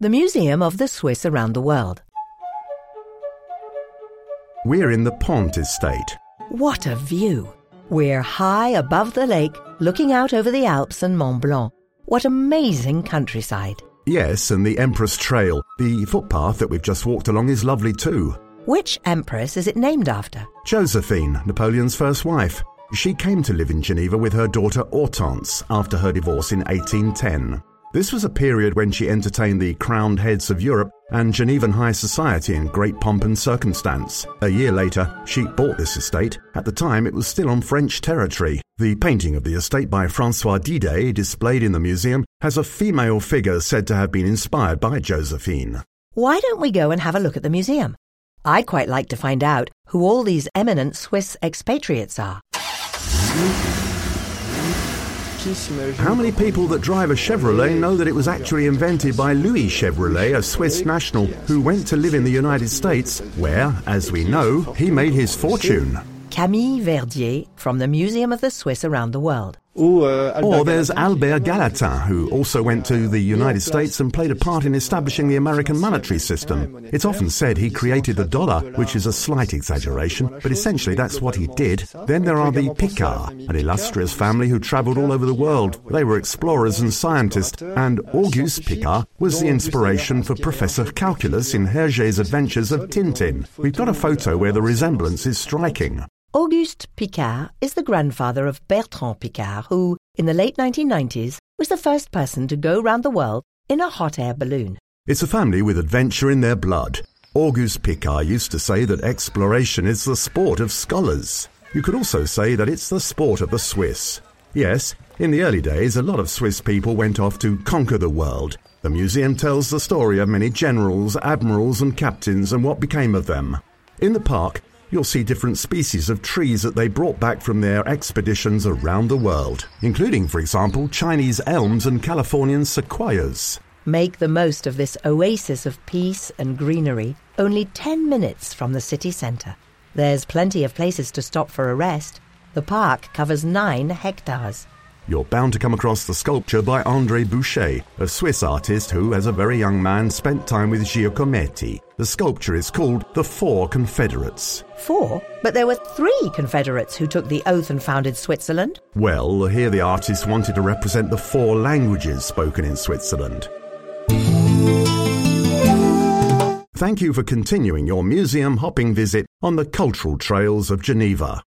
the Museum of the Swiss around the world. We're in the Penthes Estate. What a view! We're high above the lake, looking out over the Alps and Mont Blanc. What amazing countryside! Yes, and the Empress Trail, the footpath that we've just walked along, is lovely too. Which empress is it named after? Josephine, Napoleon's first wife. She came to live in Geneva with her daughter Hortense after her divorce in 1810. This was a period when she entertained the crowned heads of Europe and Genevan high society in great pomp and circumstance. A year later, she bought this estate. At the time, it was still on French territory. The painting of the estate by Francois Diday, displayed in the museum, has a female figure said to have been inspired by Josephine. Why don't we go and have a look at the museum? I'd quite like to find out who all these eminent Swiss expatriates are. How many people that drive a Chevrolet know that it was actually invented by Louis Chevrolet, a Swiss national who went to live in the United States, where, as we know, he made his fortune? Camille Verdier from the Museum of the Swiss around the world. Or there's Albert Gallatin, who also went to the United States and played a part in establishing the American monetary system. It's often said he created the dollar, which is a slight exaggeration, but essentially that's what he did. Then there are the Piccard, an illustrious family who travelled all over the world. They were explorers and scientists, and Auguste Piccard was the inspiration for Professor Calculus in Hergé's Adventures of Tintin. We've got a photo where the resemblance is striking. Auguste Piccard is the grandfather of Bertrand Piccard, who, in the late 1990s, was the first person to go round the world in a hot air balloon. It's a family with adventure in their blood. Auguste Piccard used to say that exploration is the sport of scholars. You could also say that it's the sport of the Swiss. Yes, in the early days, a lot of Swiss people went off to conquer the world. The museum tells the story of many generals, admirals, and captains and what became of them. In the park, you'll see different species of trees that they brought back from their expeditions around the world, including, for example, Chinese elms and Californian sequoias. Make the most of this oasis of peace and greenery, only 10 minutes from the city centre. There's plenty of places to stop for a rest. The park covers 9 hectares. You're bound to come across the sculpture by André Boucher, a Swiss artist who, as a very young man, spent time with Giacometti. The sculpture is called The Four Confederates. Four? But there were three Confederates who took the oath and founded Switzerland. Well, here the artist wanted to represent the four languages spoken in Switzerland. Thank you for continuing your museum hopping visit on the cultural trails of Geneva.